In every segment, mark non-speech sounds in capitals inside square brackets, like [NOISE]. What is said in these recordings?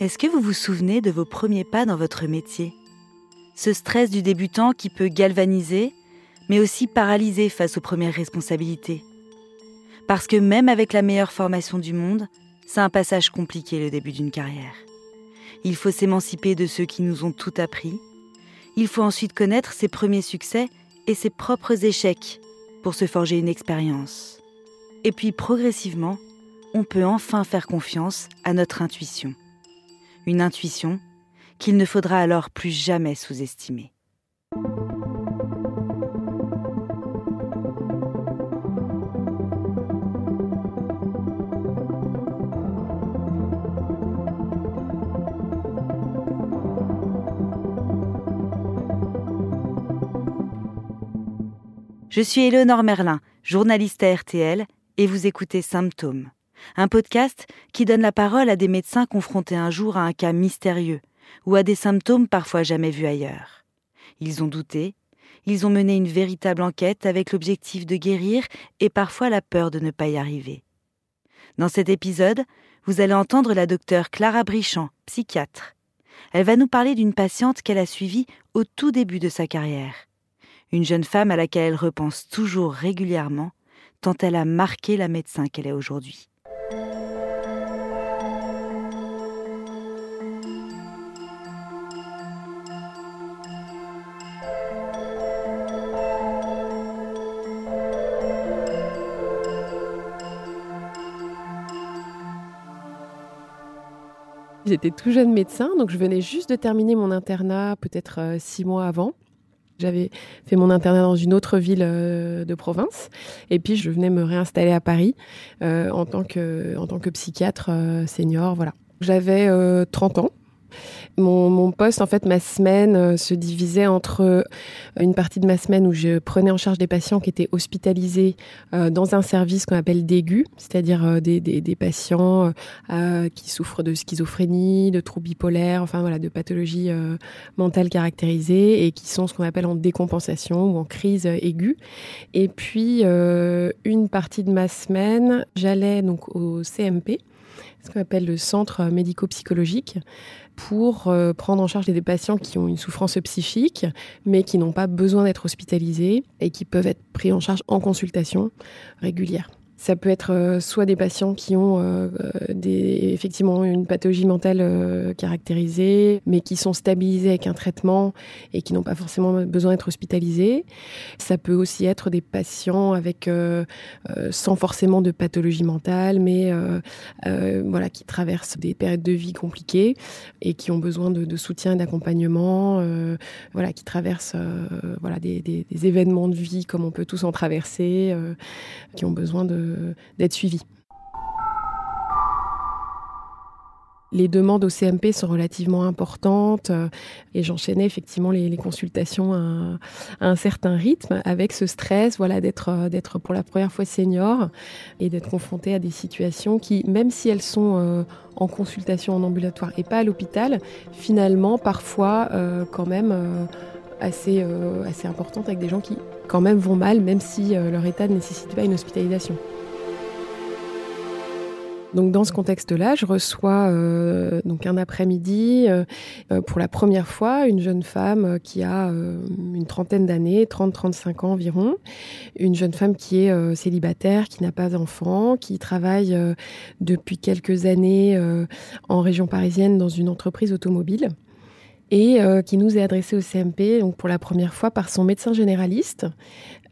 Est-ce que vous vous souvenez de vos premiers pas dans votre métier? Ce stress du débutant qui peut galvaniser, mais aussi paralyser face aux premières responsabilités. Parce que même avec la meilleure formation du monde, c'est un passage compliqué le début d'une carrière. Il faut s'émanciper de ceux qui nous ont tout appris. Il faut ensuite connaître ses premiers succès et ses propres échecs pour se forger une expérience. Et puis progressivement, on peut enfin faire confiance à notre intuition une intuition qu'il ne faudra alors plus jamais sous-estimer. Je suis Éléonore Merlin, journaliste à RTL, et vous écoutez Symptômes un podcast qui donne la parole à des médecins confrontés un jour à un cas mystérieux ou à des symptômes parfois jamais vus ailleurs. Ils ont douté, ils ont mené une véritable enquête avec l'objectif de guérir et parfois la peur de ne pas y arriver. Dans cet épisode, vous allez entendre la docteure Clara Brichand, psychiatre. Elle va nous parler d'une patiente qu'elle a suivie au tout début de sa carrière. Une jeune femme à laquelle elle repense toujours régulièrement, tant elle a marqué la médecin qu'elle est aujourd'hui. J'étais tout jeune médecin, donc je venais juste de terminer mon internat, peut-être euh, six mois avant. J'avais fait mon internat dans une autre ville euh, de province, et puis je venais me réinstaller à Paris euh, en, tant que, en tant que psychiatre senior. Voilà. J'avais 30 ans. Mon, poste, en fait, ma semaine euh, se divisait entre euh, une partie de ma semaine où je prenais en charge des patients qui étaient hospitalisés euh, dans un service qu'on appelle d'aigu, c'est-à-dire des, patients qui souffrent de schizophrénie, de troubles bipolaires, enfin voilà, de pathologies mentales caractérisées et qui sont ce qu'on appelle en décompensation ou en crise aiguë. Et puis, une partie de ma semaine, j'allais donc au CMP, ce qu'on appelle le centre médico-psychologique, pour euh, prendre en charge des patients qui ont une souffrance psychique, mais qui n'ont pas besoin d'être hospitalisés et qui peuvent être pris en charge en consultation régulière. Ça peut être euh, soit des patients qui ont euh, des, effectivement une pathologie mentale euh, caractérisée, mais qui sont stabilisés avec un traitement et qui n'ont pas forcément besoin d'être hospitalisés. Ça peut aussi être des patients avec sans forcément de pathologie mentale, mais voilà qui traversent des périodes de vie compliquées et qui ont besoin de, soutien et d'accompagnement. voilà, qui traversent voilà des, événements de vie comme on peut tous en traverser, qui ont besoin de d'être suivi. Les demandes au CMP sont relativement importantes euh, et j'enchaînais effectivement les, consultations à, un certain rythme avec ce stress voilà, d'être, euh, d'être pour la première fois senior et d'être confronté à des situations qui, même si elles sont euh, en consultation en ambulatoire et pas à l'hôpital, finalement parfois quand même assez, assez importantes avec des gens qui quand même vont mal même si leur état ne nécessite pas une hospitalisation. Donc dans ce contexte-là, je reçois euh, un après-midi euh, euh, pour la première fois une jeune femme qui a une trentaine d'années, 30-35 ans environ, une jeune femme qui est célibataire, qui n'a pas d'enfant, qui travaille depuis quelques années en région parisienne dans une entreprise automobile et qui nous est adressée au CMP donc pour la première fois par son médecin généraliste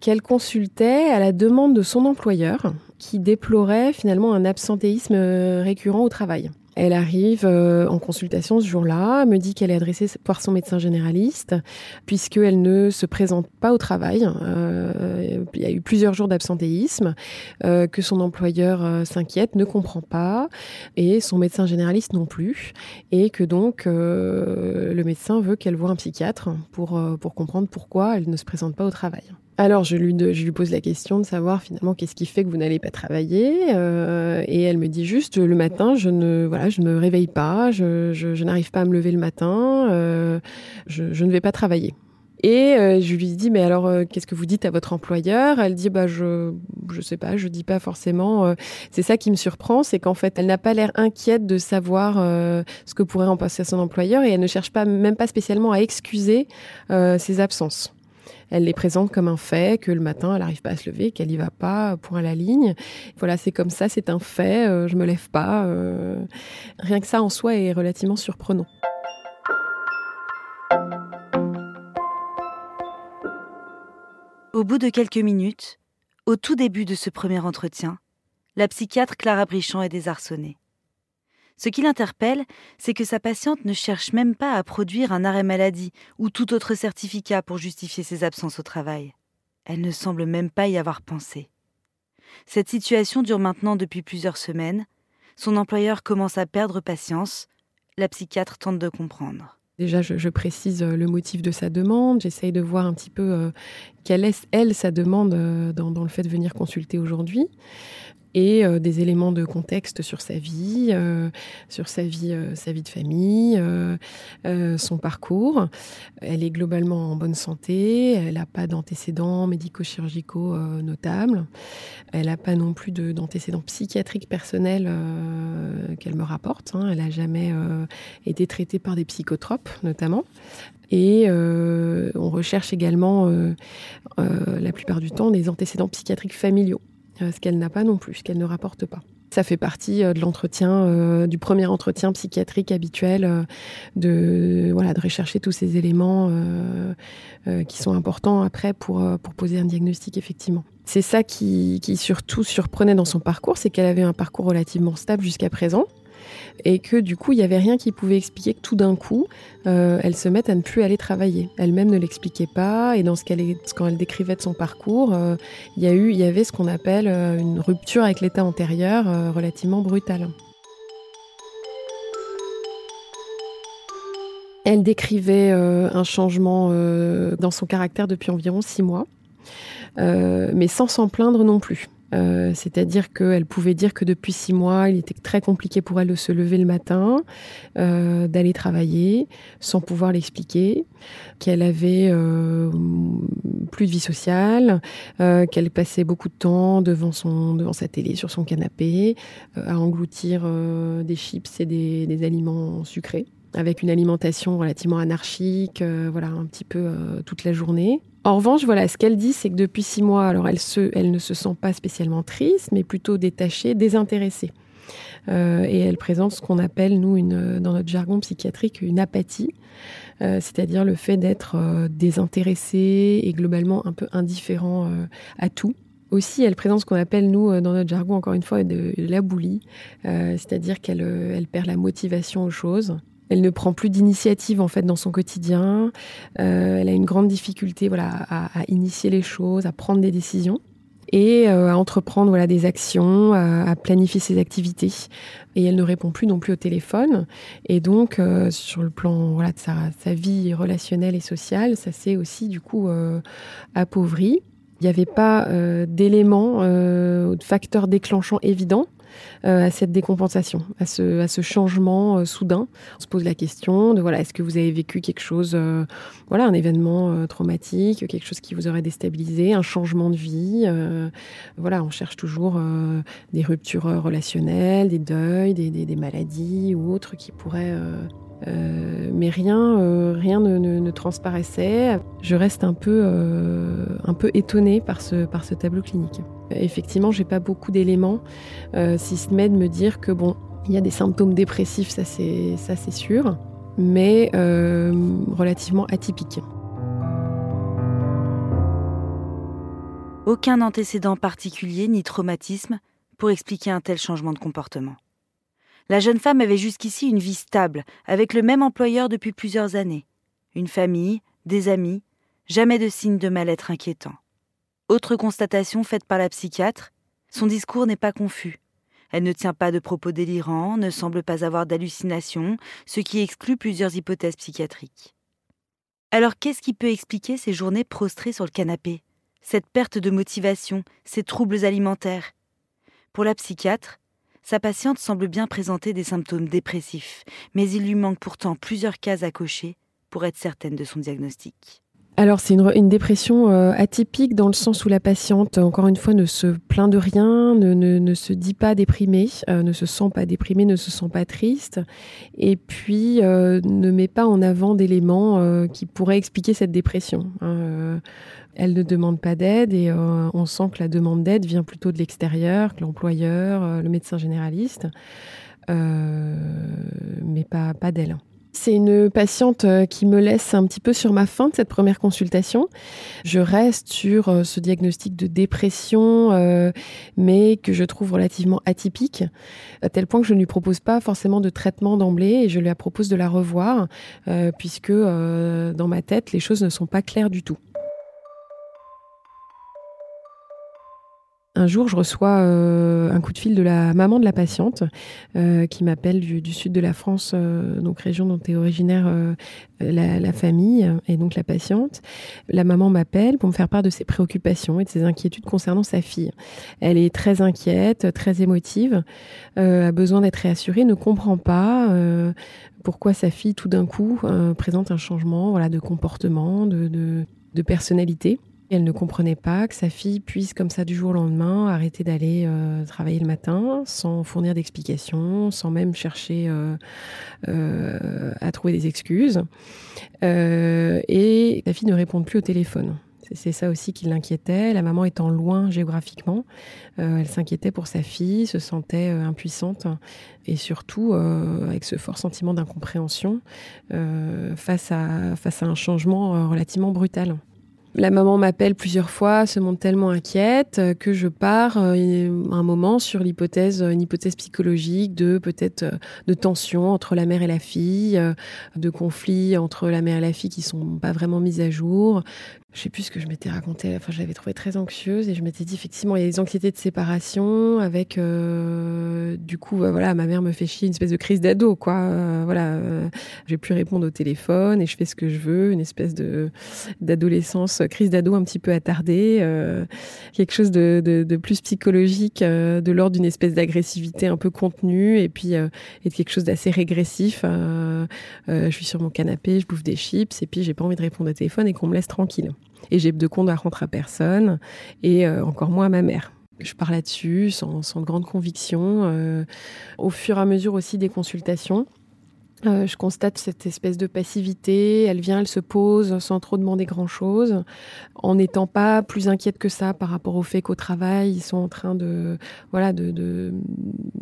qu'elle consultait à la demande de son employeur qui déplorait finalement un absentéisme euh, récurrent au travail. Elle arrive euh, en consultation ce jour-là, me dit qu'elle est adressée par son médecin généraliste, puisqu'elle ne se présente pas au travail. Euh, il y a eu plusieurs jours d'absentéisme, que son employeur s'inquiète, ne comprend pas, et son médecin généraliste non plus, et que donc le médecin veut qu'elle voie un psychiatre pour, pour comprendre pourquoi elle ne se présente pas au travail. Alors, je lui, pose la question de savoir finalement qu'est-ce qui fait que vous n'allez pas travailler. Euh, et elle me dit juste le matin, je ne, voilà, je ne me réveille pas, je, je, n'arrive pas à me lever le matin, euh, je, ne vais pas travailler. Et euh, je lui dis, mais alors, qu'est-ce que vous dites à votre employeur? Elle dit, bah, je, je sais pas, je dis pas forcément. C'est ça qui me surprend, c'est qu'en fait, elle n'a pas l'air inquiète de savoir ce que pourrait en passer à son employeur et elle ne cherche pas, même pas spécialement à excuser ses absences. Elle les présente comme un fait, que le matin, elle n'arrive pas à se lever, qu'elle n'y va pas, point à la ligne. Voilà, c'est comme ça, c'est un fait, je me lève pas. Rien que ça en soi est relativement surprenant. Au bout de quelques minutes, au tout début de ce premier entretien, la psychiatre Clara Brichand est désarçonnée. Ce qui l'interpelle, c'est que sa patiente ne cherche même pas à produire un arrêt maladie ou tout autre certificat pour justifier ses absences au travail. Elle ne semble même pas y avoir pensé. Cette situation dure maintenant depuis plusieurs semaines. Son employeur commence à perdre patience. La psychiatre tente de comprendre. Déjà, je, précise euh, le motif de sa demande. J'essaye de voir un petit peu euh, quelle est, elle, sa demande euh, dans, le fait de venir consulter aujourd'hui et euh, des éléments de contexte sur sa vie, euh, sur sa vie, euh, sa vie de famille, son parcours. Elle est globalement en bonne santé, elle n'a pas d'antécédents médico-chirurgicaux notables, elle n'a pas non plus d'antécédents psychiatriques personnels qu'elle me rapporte. Hein. Elle n'a jamais été traitée par des psychotropes notamment. Et on recherche également, la plupart du temps, des antécédents psychiatriques familiaux. Euh, ce qu'elle n'a pas non plus, ce qu'elle ne rapporte pas. Ça fait partie euh, de l'entretien, euh, du premier entretien psychiatrique habituel, de voilà, de rechercher tous ces éléments qui sont importants après pour pour poser un diagnostic effectivement. C'est ça qui, qui surtout surprenait dans son parcours, c'est qu'elle avait un parcours relativement stable jusqu'à présent et que du coup, il n'y avait rien qui pouvait expliquer que tout d'un coup, euh, elle se mette à ne plus aller travailler. Elle-même ne l'expliquait pas, et dans ce qu'elle, quand elle décrivait de son parcours, euh, il y avait ce qu'on appelle euh, une rupture avec l'état antérieur relativement brutale. Elle décrivait un changement dans son caractère depuis environ six mois, mais sans s'en plaindre non plus. Euh, c'est-à-dire qu'elle pouvait dire que depuis six mois, il était très compliqué pour elle de se lever le matin, euh, d'aller travailler, sans pouvoir l'expliquer, qu'elle avait euh, plus de vie sociale, qu'elle passait beaucoup de temps devant son devant sa télé, sur son canapé, à engloutir des chips et des, des, aliments sucrés, avec une alimentation relativement anarchique, voilà, un petit peu toute la journée. En revanche, voilà, ce qu'elle dit, c'est que depuis six mois, alors elle, se, elle ne se sent pas spécialement triste, mais plutôt détachée, désintéressée. Euh, et elle présente ce qu'on appelle, nous, dans notre jargon psychiatrique, une apathie, euh, c'est-à-dire le fait d'être euh, désintéressée et globalement un peu indifférent à tout. Aussi, elle présente ce qu'on appelle, nous, dans notre jargon, encore une fois, de, la boulie, c'est-à-dire qu'elle elle perd la motivation aux choses. Elle ne prend plus d'initiative en fait dans son quotidien. Euh, elle a une grande difficulté voilà à, initier les choses, à prendre des décisions et euh, à entreprendre voilà des actions, à, planifier ses activités. Et elle ne répond plus non plus au téléphone. Et donc euh, sur le plan voilà de sa, vie relationnelle et sociale, ça s'est aussi du coup appauvri. Il n'y avait pas d'éléments, de facteurs déclenchants évidents euh, à cette décompensation, à ce, à ce changement euh, soudain. On se pose la question de voilà, est-ce que vous avez vécu quelque chose, euh, voilà, un événement traumatique, quelque chose qui vous aurait déstabilisé, un changement de vie. voilà, on cherche toujours des ruptures relationnelles, des deuils, des, des, des maladies ou autres qui pourraient euh, mais rien, euh, ne, transparaissait. Je reste un peu, euh, étonnée par ce, tableau clinique. Effectivement, j'ai pas beaucoup d'éléments, si ce n'est de me dire que bon, il y a des symptômes dépressifs, ça c'est sûr, mais relativement atypiques. Aucun antécédent particulier ni traumatisme pour expliquer un tel changement de comportement. La jeune femme avait jusqu'ici une vie stable, avec le même employeur depuis plusieurs années. Une famille, des amis, jamais de signes de mal-être inquiétant. Autre constatation faite par la psychiatre, son discours n'est pas confus. Elle ne tient pas de propos délirants, ne semble pas avoir d'hallucinations, ce qui exclut plusieurs hypothèses psychiatriques. Alors qu'est-ce qui peut expliquer ces journées prostrées sur le canapé? Cette perte de motivation, ces troubles alimentaires? Pour la psychiatre, sa patiente semble bien présenter des symptômes dépressifs, mais il lui manque pourtant plusieurs cases à cocher pour être certaine de son diagnostic. Alors c'est une, dépression euh, atypique dans le sens où la patiente, encore une fois, ne se plaint de rien, ne, se dit pas déprimée, euh, ne se sent pas déprimée, ne se sent pas triste, et puis euh, ne met pas en avant d'éléments qui pourraient expliquer cette dépression. Hein, elle ne demande pas d'aide et on sent que la demande d'aide vient plutôt de l'extérieur, que l'employeur, le médecin généraliste, mais pas, pas d'elle. C'est une patiente euh, qui me laisse un petit peu sur ma fin de cette première consultation. Je reste sur euh, ce diagnostic de dépression, euh, mais que je trouve relativement atypique, à tel point que je ne lui propose pas forcément de traitement d'emblée et je lui propose de la revoir, puisque dans ma tête, les choses ne sont pas claires du tout. Un jour, je reçois euh, un coup de fil de la maman de la patiente euh, qui m'appelle du, sud de la France, euh, donc région dont est originaire la, famille et donc la patiente. La maman m'appelle pour me faire part de ses préoccupations et de ses inquiétudes concernant sa fille. Elle est très inquiète, très émotive, a besoin d'être réassurée, ne comprend pas pourquoi sa fille tout d'un coup présente un changement voilà, de comportement, de personnalité. Elle ne comprenait pas que sa fille puisse, comme ça, du jour au lendemain, arrêter d'aller euh, travailler le matin sans fournir d'explications, sans même chercher euh, euh, à trouver des excuses. et sa fille ne répond plus au téléphone. C'est ça aussi qui l'inquiétait. La maman étant loin géographiquement, elle s'inquiétait pour sa fille, se sentait impuissante et surtout avec ce fort sentiment d'incompréhension face, à, face à un changement relativement brutal. La maman m'appelle plusieurs fois, se montre tellement inquiète euh, que je pars euh, un moment sur l'hypothèse, une hypothèse psychologique de peut-être euh, de tension entre la mère et la fille, de conflits entre la mère et la fille qui sont pas vraiment mises à jour, je sais plus ce que je m'étais raconté. Enfin, je l'avais trouvé très anxieuse et je m'étais dit effectivement il y a des anxiétés de séparation avec euh, du coup bah, voilà ma mère me fait chier une espèce de crise d'ado quoi. Euh, voilà, euh, je vais plus répondre au téléphone et je fais ce que je veux, une espèce de d'adolescence crise d'ado un petit peu attardée, quelque chose de, de, plus psychologique de l'ordre d'une espèce d'agressivité un peu contenue et puis et de quelque chose d'assez régressif. je suis sur mon canapé, je bouffe des chips et puis j'ai pas envie de répondre au téléphone et qu'on me laisse tranquille. Et j'ai de compte à rentrer à personne, et euh, encore moins à ma mère. Je pars là-dessus sans, sans, grande conviction. Euh, au fur et à mesure aussi des consultations, euh, je constate cette espèce de passivité. Elle vient, elle se pose sans trop demander grand-chose, en n'étant pas plus inquiète que ça par rapport au fait qu'au travail, ils sont en train de voilà de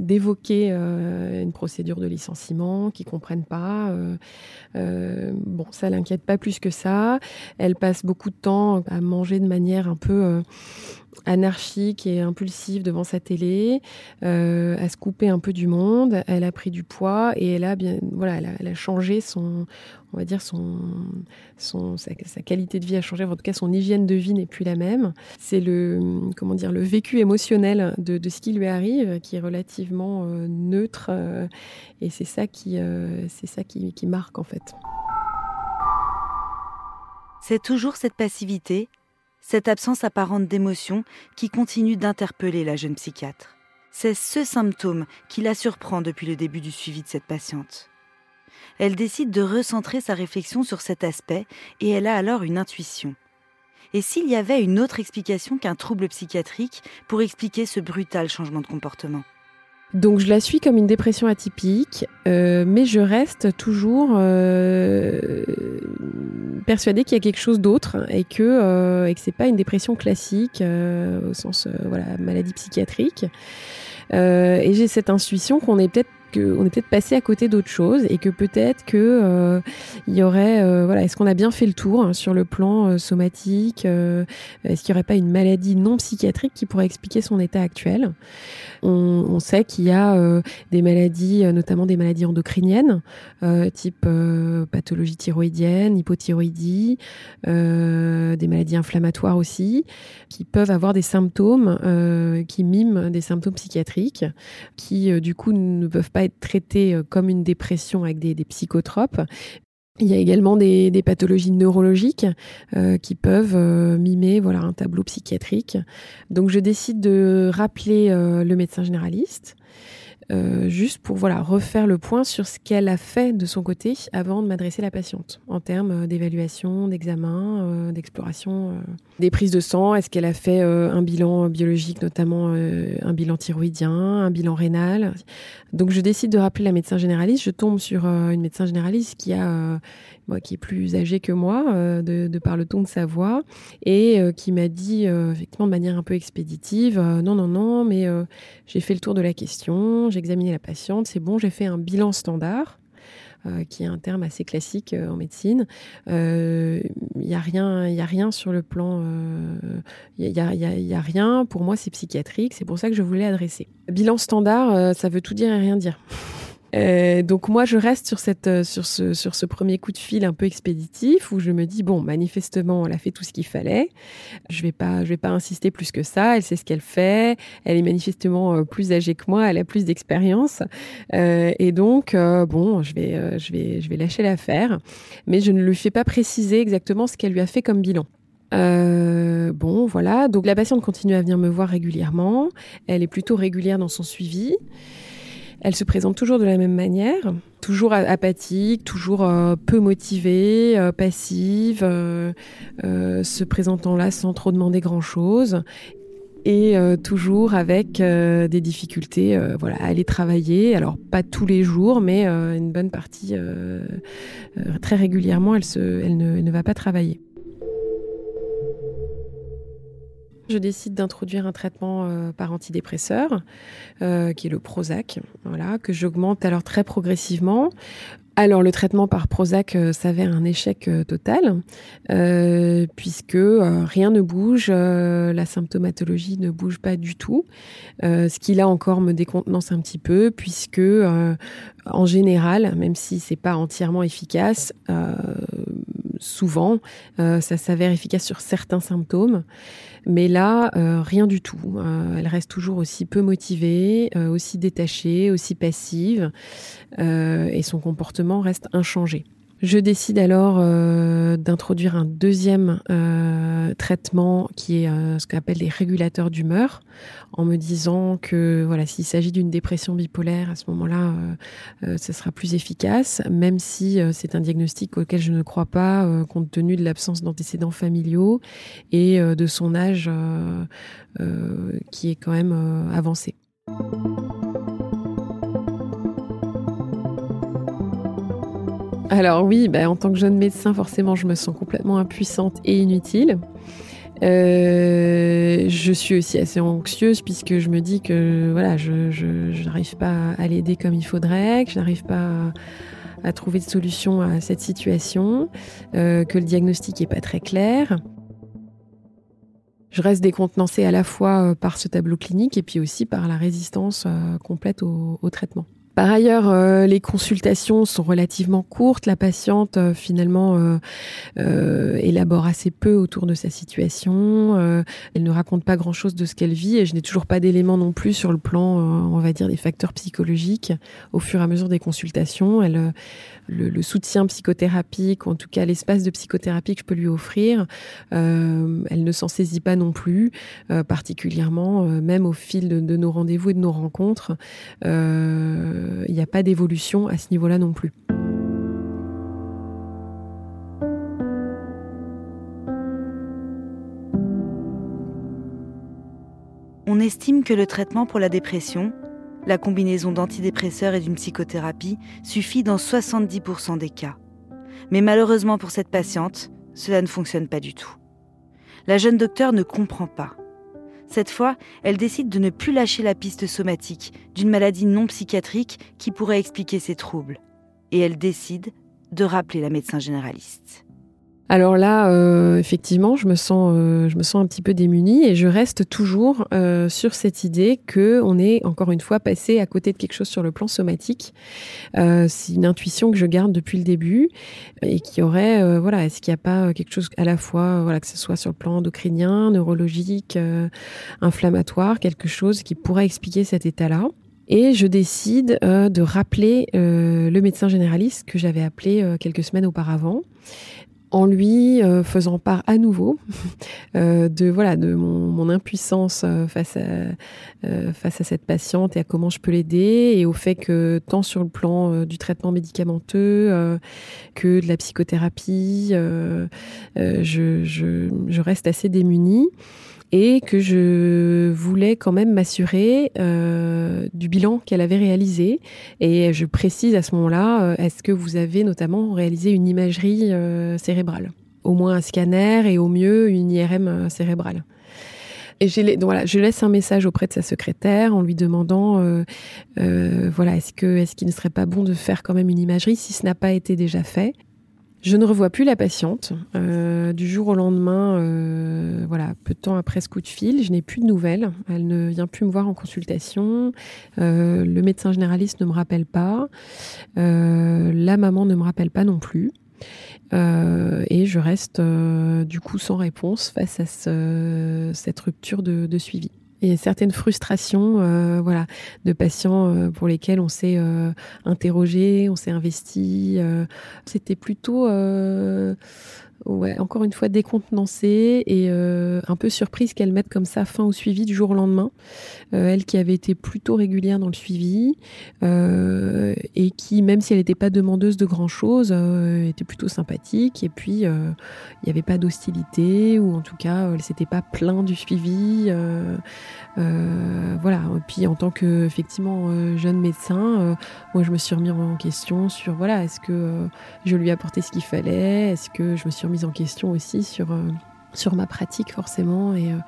d'évoquer euh, une procédure de licenciement, qu'ils comprennent pas. Euh, bon, ça l'inquiète pas plus que ça. Elle passe beaucoup de temps à manger de manière un peu anarchique et impulsive devant sa télé, euh, à se couper un peu du monde. Elle a pris du poids et elle a bien, voilà, elle a, changé son, on va dire son, son sa, qualité de vie a changé. En tout cas, son hygiène de vie n'est plus la même. C'est le, comment dire, le vécu émotionnel de, ce qui lui arrive qui est relativement euh, neutre euh, et c'est ça qui, c'est ça qui marque en fait. C'est toujours cette passivité cette absence apparente d'émotion qui continue d'interpeller la jeune psychiatre. C'est ce symptôme qui la surprend depuis le début du suivi de cette patiente. Elle décide de recentrer sa réflexion sur cet aspect et elle a alors une intuition. Et s'il y avait une autre explication qu'un trouble psychiatrique pour expliquer ce brutal changement de comportement? Donc je la suis comme une dépression atypique, euh, mais je reste toujours euh, persuadée qu'il y a quelque chose d'autre et que euh, et que c'est pas une dépression classique au sens voilà maladie psychiatrique. et j'ai cette intuition qu'on est peut-être qu'on est peut-être passé à côté d'autre chose et que peut-être que euh, il y aurait euh, voilà est-ce qu'on a bien fait le tour hein, sur le plan euh, somatique est-ce qu'il n'y aurait pas une maladie non psychiatrique qui pourrait expliquer son état actuel? On, on, sait qu'il y a des maladies notamment des maladies endocriniennes type pathologie thyroïdienne hypothyroïdie des maladies inflammatoires aussi qui peuvent avoir des symptômes qui miment des symptômes psychiatriques qui du coup ne peuvent pas être traités euh, comme une dépression avec des, psychotropes. Il y a également des, pathologies neurologiques euh, qui peuvent euh, mimer voilà un tableau psychiatrique. Donc je décide de rappeler le médecin généraliste euh, juste pour voilà refaire le point sur ce qu'elle a fait de son côté avant de m'adresser la patiente en termes d'évaluation, d'examen, d'exploration, des prises de sang. Est-ce qu'elle a fait un bilan biologique, notamment un bilan thyroïdien, un bilan rénal? Donc je décide de rappeler la médecin généraliste. Je tombe sur une médecin généraliste qui a moi, qui est plus âgé que moi, euh, de, par le ton de sa voix, et euh, qui m'a dit, euh, effectivement, de manière un peu expéditive, non, non, non, mais j'ai fait le tour de la question, j'ai examiné la patiente, c'est bon, j'ai fait un bilan standard. qui est un terme assez classique en médecine. Il n'y a rien, il a rien sur le plan, il n'y a, y a, rien. Pour moi, c'est psychiatrique. C'est pour ça que je voulais adresser. Bilan standard, ça veut tout dire et rien dire. Euh, donc moi, je reste sur, cette, euh, ce, sur ce premier coup de fil un peu expéditif où je me dis, bon, manifestement, elle a fait tout ce qu'il fallait. Je vais pas, vais pas insister plus que ça. Elle sait ce qu'elle fait. Elle est manifestement euh, plus âgée que moi. Elle a plus d'expérience. et donc, bon, je vais, je, vais, je vais lâcher l'affaire. Mais je ne lui fais pas préciser exactement ce qu'elle lui a fait comme bilan. bon, voilà. Donc la patiente continue à venir me voir régulièrement. Elle est plutôt régulière dans son suivi. Elle se présente toujours de la même manière, toujours apathique, toujours euh, peu motivée, euh, passive, euh, se présentant là sans trop demander grand-chose et toujours avec des difficultés voilà, à aller travailler. Alors pas tous les jours, mais une bonne partie, très régulièrement, elle, ne va pas travailler. Je décide d'introduire un traitement euh, par antidépresseur, euh, qui est le Prozac, que j'augmente alors très progressivement. Alors le traitement par Prozac euh, s'avère un échec total, puisque rien ne bouge, la symptomatologie ne bouge pas du tout, ce qui là encore me décontenance un petit peu, puisque en général, même si c'est pas entièrement efficace, souvent ça s'avère efficace sur certains symptômes. Mais là, euh, rien du tout. Euh, elle reste toujours aussi peu motivée, euh, aussi détachée, aussi passive, et son comportement reste inchangé. Je décide alors d'introduire un deuxième traitement qui est ce qu'on appelle les régulateurs d'humeur, en me disant que voilà, s'il s'agit d'une dépression bipolaire, à ce moment-là, euh, euh, ce sera plus efficace, même si euh, c'est un diagnostic auquel je ne crois pas, compte tenu de l'absence d'antécédents familiaux et de son âge qui est quand même avancé. Alors oui, bah, en tant que jeune médecin, forcément, je me sens complètement impuissante et inutile. Euh, je suis aussi assez anxieuse puisque je me dis que voilà, je n'arrive pas à l'aider comme il faudrait, que je n'arrive pas à, trouver de solution à cette situation, euh, que le diagnostic n'est pas très clair. Je reste décontenancée à la fois euh, par ce tableau clinique et puis aussi par la résistance complète au traitement. Par ailleurs, euh, les consultations sont relativement courtes. La patiente, euh, finalement, euh, élabore assez peu autour de sa situation. elle ne raconte pas grand-chose de ce qu'elle vit et je n'ai toujours pas d'éléments non plus sur le plan, on va dire, des facteurs psychologiques. Au fur et à mesure des consultations, le, soutien psychothérapique, ou en tout cas l'espace de psychothérapie que je peux lui offrir, euh, elle ne s'en saisit pas non plus, euh, particulièrement, euh, même au fil de, nos rendez-vous et de nos rencontres, il n'y a pas d'évolution à ce niveau-là non plus. On estime que le traitement pour la dépression la combinaison d'antidépresseurs et d'une psychothérapie suffit dans 70% des cas. Mais malheureusement pour cette patiente, cela ne fonctionne pas du tout. La jeune docteure ne comprend pas. Cette fois, elle décide de ne plus lâcher la piste somatique d'une maladie non psychiatrique qui pourrait expliquer ses troubles. Et elle décide de rappeler la médecin généraliste. Alors là, euh, effectivement, je me sens, euh, je me sens un petit peu démunie et je reste toujours euh, sur cette idée que on est encore une fois passé à côté de quelque chose sur le plan somatique. c'est une intuition que je garde depuis le début et qui aurait, voilà, est-ce qu'il n'y a pas quelque chose à la fois, voilà, que ce soit sur le plan endocrinien, neurologique, inflammatoire, quelque chose qui pourrait expliquer cet état-là. Et je décide de rappeler le médecin généraliste que j'avais appelé quelques semaines auparavant en lui euh, faisant part à nouveau [LAUGHS] euh, de voilà de mon, impuissance euh, face à face à cette patiente et à comment je peux l'aider et au fait que tant sur le plan du traitement médicamenteux que de la psychothérapie je, je, je, reste assez démunie et que je voulais quand même m'assurer euh, du bilan qu'elle avait réalisé. Et je précise à ce moment-là, euh, est-ce que vous avez notamment réalisé une imagerie euh, cérébrale? Au moins un scanner et au mieux une IRM cérébrale. Et voilà, je laisse un message auprès de sa secrétaire en lui demandant, voilà, est-ce est-ce qu'il ne serait pas bon de faire quand même une imagerie si ce n'a pas été déjà fait? Je ne revois plus la patiente. Euh, du jour au lendemain, euh, voilà, peu de temps après ce coup de fil, je n'ai plus de nouvelles. Elle ne vient plus me voir en consultation. Euh, le médecin généraliste ne me rappelle pas. la maman ne me rappelle pas non plus. et je reste du coup sans réponse face à cette rupture de suivi et certaines frustrations euh, voilà, de patients euh, pour lesquels on s'est euh, interrogé, on s'est investi. C'était plutôt ouais, encore une fois décontenancée et euh, un peu surprise qu'elle mette comme ça fin au suivi du jour au lendemain. Euh, elle qui avait été plutôt régulière dans le suivi euh, et qui, même si elle n'était pas demandeuse de grand chose, était plutôt sympathique. Et puis, il n'y avait pas d'hostilité ou en tout cas, elle s'était pas plaint du suivi. voilà. Puis, en tant que effectivement jeune médecin, moi, je me suis remis en question sur voilà, est-ce que je lui ai apporté ce qu'il fallait, est-ce que je me suis remis en question aussi sur, euh, sur ma pratique forcément et, euh,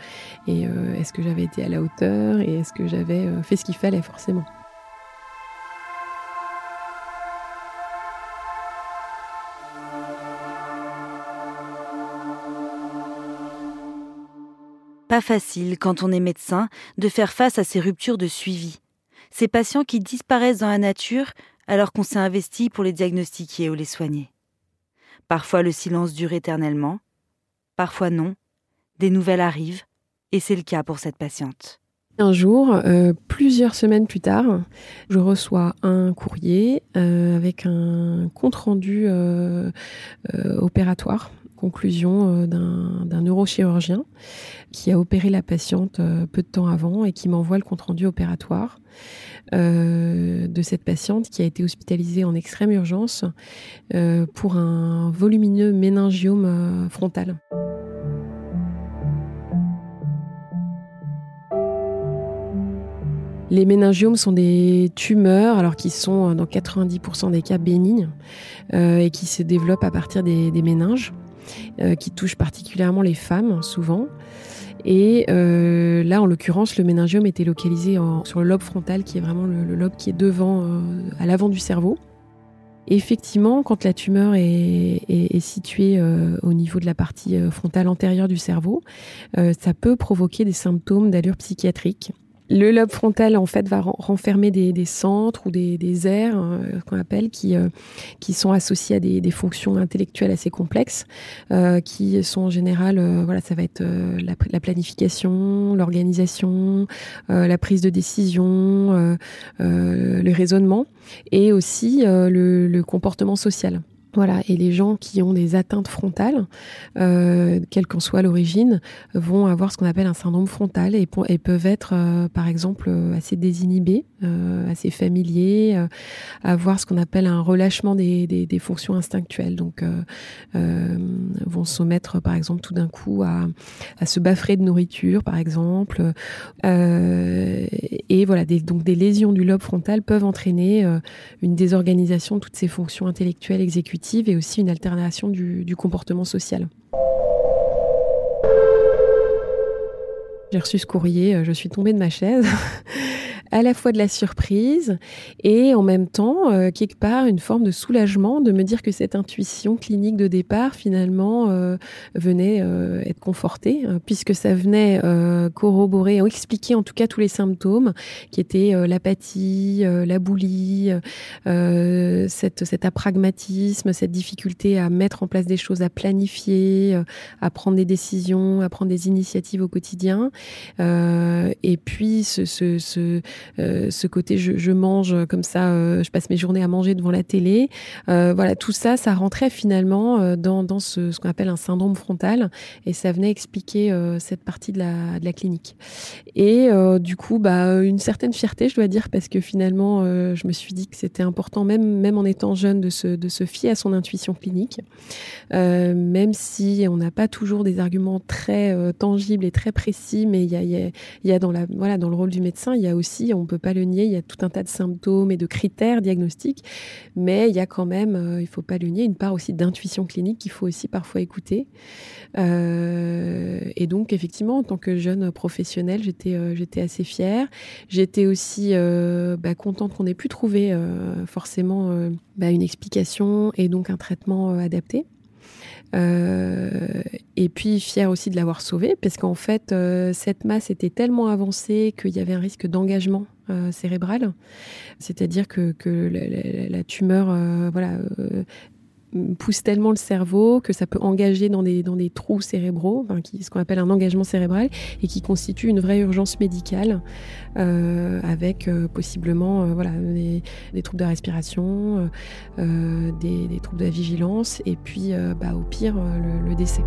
et euh, est-ce que j'avais été à la hauteur et est-ce que j'avais fait ce qu'il fallait forcément. Pas facile, quand on est médecin, de faire face à ces ruptures de suivi. Ces patients qui disparaissent dans la nature alors qu'on s'est investi pour les diagnostiquer ou les soigner. Parfois le silence dure éternellement, parfois non. Des nouvelles arrivent, et c'est le cas pour cette patiente. Un jour, euh, plusieurs semaines plus tard, je reçois un courrier euh, avec un compte-rendu euh, opératoire, conclusion d'un neurochirurgien qui a opéré la patiente peu de temps avant et qui m'envoie le compte-rendu opératoire. Euh, de cette patiente qui a été hospitalisée en extrême urgence euh, pour un volumineux méningiome euh, frontal. Les méningiomes sont des tumeurs, alors qui sont dans 90% des cas bénignes et qui se développent à partir des méninges, qui touchent particulièrement les femmes souvent. Et euh, là, en l'occurrence, le méningiome était localisé sur le lobe frontal, qui est vraiment le, lobe qui est devant, euh, à l'avant du cerveau. effectivement, quand la tumeur est, située euh, au niveau de la partie frontale antérieure du cerveau, ça peut provoquer des symptômes d'allure psychiatrique. Le lobe frontal, en fait, va renfermer des, centres ou des, des aires, euh, qu'on appelle, qui, euh, qui sont associés à des, fonctions intellectuelles assez complexes, euh, qui sont en général, voilà, ça va être la, planification, l'organisation, la prise de décision, le raisonnement, et aussi le comportement social. Voilà, et les gens qui ont des atteintes frontales, euh, quelle qu'en soit l'origine, vont avoir ce qu'on appelle un syndrome frontal et, peuvent être, euh, par exemple, assez désinhibés, euh, assez familiers, avoir ce qu'on appelle un relâchement des, fonctions instinctuelles. Donc, vont se mettre, par exemple, tout d'un coup à, se baffrer de nourriture, par exemple. et voilà, donc des lésions du lobe frontal peuvent entraîner une désorganisation de toutes ces fonctions intellectuelles et aussi une alternation du, du comportement social. J'ai reçu ce courrier, euh, je suis tombée de ma chaise. [LAUGHS] à la fois de la surprise et en même temps, euh, quelque part, une forme de soulagement de me dire que cette intuition clinique de départ, finalement, euh, venait euh, être confortée, puisque ça venait corroborer, ou expliquer en tout cas tous les symptômes, qui étaient l'apathie, la boulie, cette, cet apragmatisme, cette difficulté à mettre en place des choses, à planifier, à prendre des décisions, à prendre des initiatives au quotidien. et puis, ce, ce, ce ce côté je, mange comme ça, je passe mes journées à manger devant la télé. voilà, tout ça, ça rentrait finalement dans, dans ce, qu'on appelle un syndrome frontal et ça venait expliquer cette partie de la, de la clinique. Et du coup, bah, une certaine fierté, je dois dire, parce que finalement, je me suis dit que c'était important, même, même en étant jeune, de se, de se fier à son intuition clinique, même si on n'a pas toujours des arguments très tangibles et très précis, mais il y a, y a, dans, la, voilà, dans le rôle du médecin, il y a aussi, on ne peut pas le nier, il y a tout un tas de symptômes et de critères diagnostiques, mais il y a quand même, il ne faut pas le nier, une part aussi d'intuition clinique qu'il faut aussi parfois écouter. et donc, effectivement, en tant que jeune professionnelle, j'étais j'étais assez fière. J'étais aussi bah, contente qu'on ait pu trouver forcément bah, une explication et donc un traitement adapté. Euh, et puis fière aussi de l'avoir sauvée, parce qu'en fait, euh, cette masse était tellement avancée qu'il y avait un risque d'engagement euh, cérébral, c'est-à-dire que, que la, la, tumeur, voilà, pousse tellement le cerveau que ça peut engager dans des, trous cérébraux, ce qu'on appelle un engagement cérébral, et qui constitue une vraie urgence médicale, euh, avec euh, possiblement euh, voilà, des, troubles de respiration, des, troubles de la vigilance, et puis bah, au pire le décès.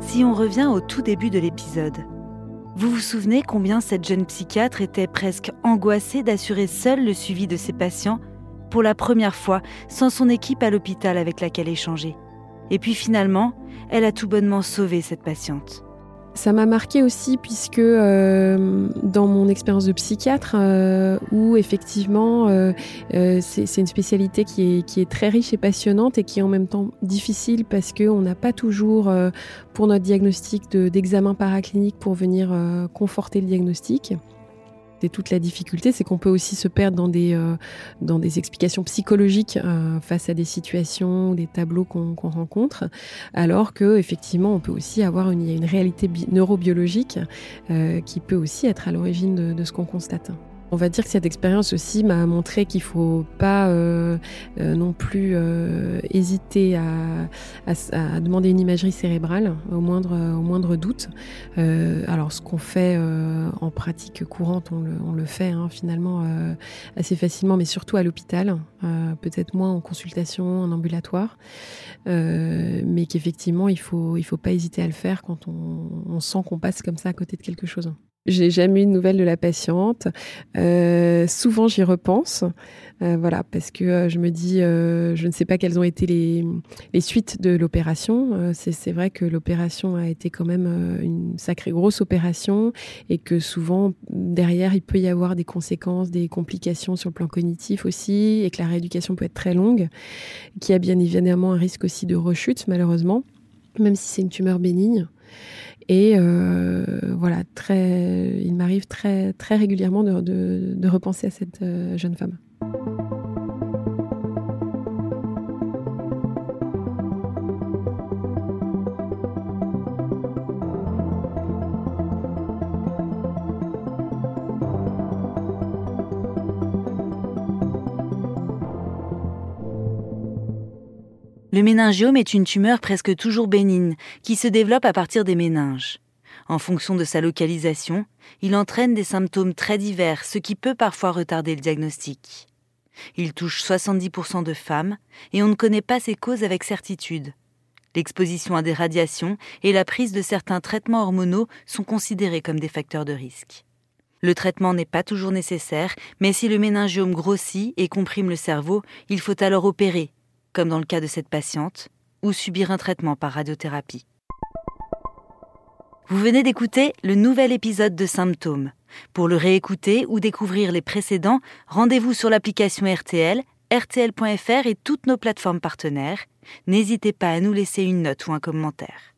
Si on revient au tout début de l'épisode, vous vous souvenez combien cette jeune psychiatre était presque angoissée d'assurer seule le suivi de ses patients pour la première fois sans son équipe à l'hôpital avec laquelle échanger? Et puis finalement, elle a tout bonnement sauvé cette patiente. Ça m'a marqué aussi puisque euh, dans mon expérience de psychiatre, euh, où effectivement euh, c'est une spécialité qui est, qui est, très riche et passionnante et qui est en même temps difficile parce qu'on n'a pas toujours pour notre diagnostic d'examen paraclinique pour venir conforter le diagnostic. Et toute la difficulté, c'est qu'on peut aussi se perdre dans des, euh, explications psychologiques euh, face à des situations, des tableaux qu'on rencontre, alors que effectivement, on peut aussi avoir une, réalité neurobiologique euh, qui peut aussi être à l'origine de ce qu'on constate. On va dire que cette expérience aussi m'a montré qu'il faut pas euh, euh, non plus euh, hésiter à, demander une imagerie cérébrale au moindre, au moindre doute. alors ce qu'on fait en pratique courante, on le, fait hein, finalement assez facilement, mais surtout à l'hôpital, peut-être moins en consultation, en ambulatoire, mais qu'effectivement il faut, il faut pas hésiter à le faire quand on sent qu'on passe comme ça à côté de quelque chose. J'ai jamais eu de nouvelles de la patiente. Euh, souvent, j'y repense. Euh, voilà, parce que euh, je me dis, je ne sais pas quelles ont été les, les suites de l'opération. c'est vrai que l'opération a été quand même une sacrée grosse opération et que souvent, derrière, il peut y avoir des conséquences, des complications sur le plan cognitif aussi, et que la rééducation peut être très longue, qui a bien évidemment un risque aussi de rechute, malheureusement, même si c'est une tumeur bénigne. Et euh, voilà, il m'arrive très, très régulièrement de, de, repenser à cette euh, jeune femme. Le méningiome est une tumeur presque toujours bénigne qui se développe à partir des méninges. En fonction de sa localisation, il entraîne des symptômes très divers, ce qui peut parfois retarder le diagnostic. Il touche 70% de femmes et on ne connaît pas ses causes avec certitude. L'exposition à des radiations et la prise de certains traitements hormonaux sont considérés comme des facteurs de risque. Le traitement n'est pas toujours nécessaire, mais si le méningiome grossit et comprime le cerveau, il faut alors opérer comme dans le cas de cette patiente, ou subir un traitement par radiothérapie. Vous venez d'écouter le nouvel épisode de Symptômes. Pour le réécouter ou découvrir les précédents, rendez-vous sur l'application RTL, rtl.fr et toutes nos plateformes partenaires. N'hésitez pas à nous laisser une note ou un commentaire.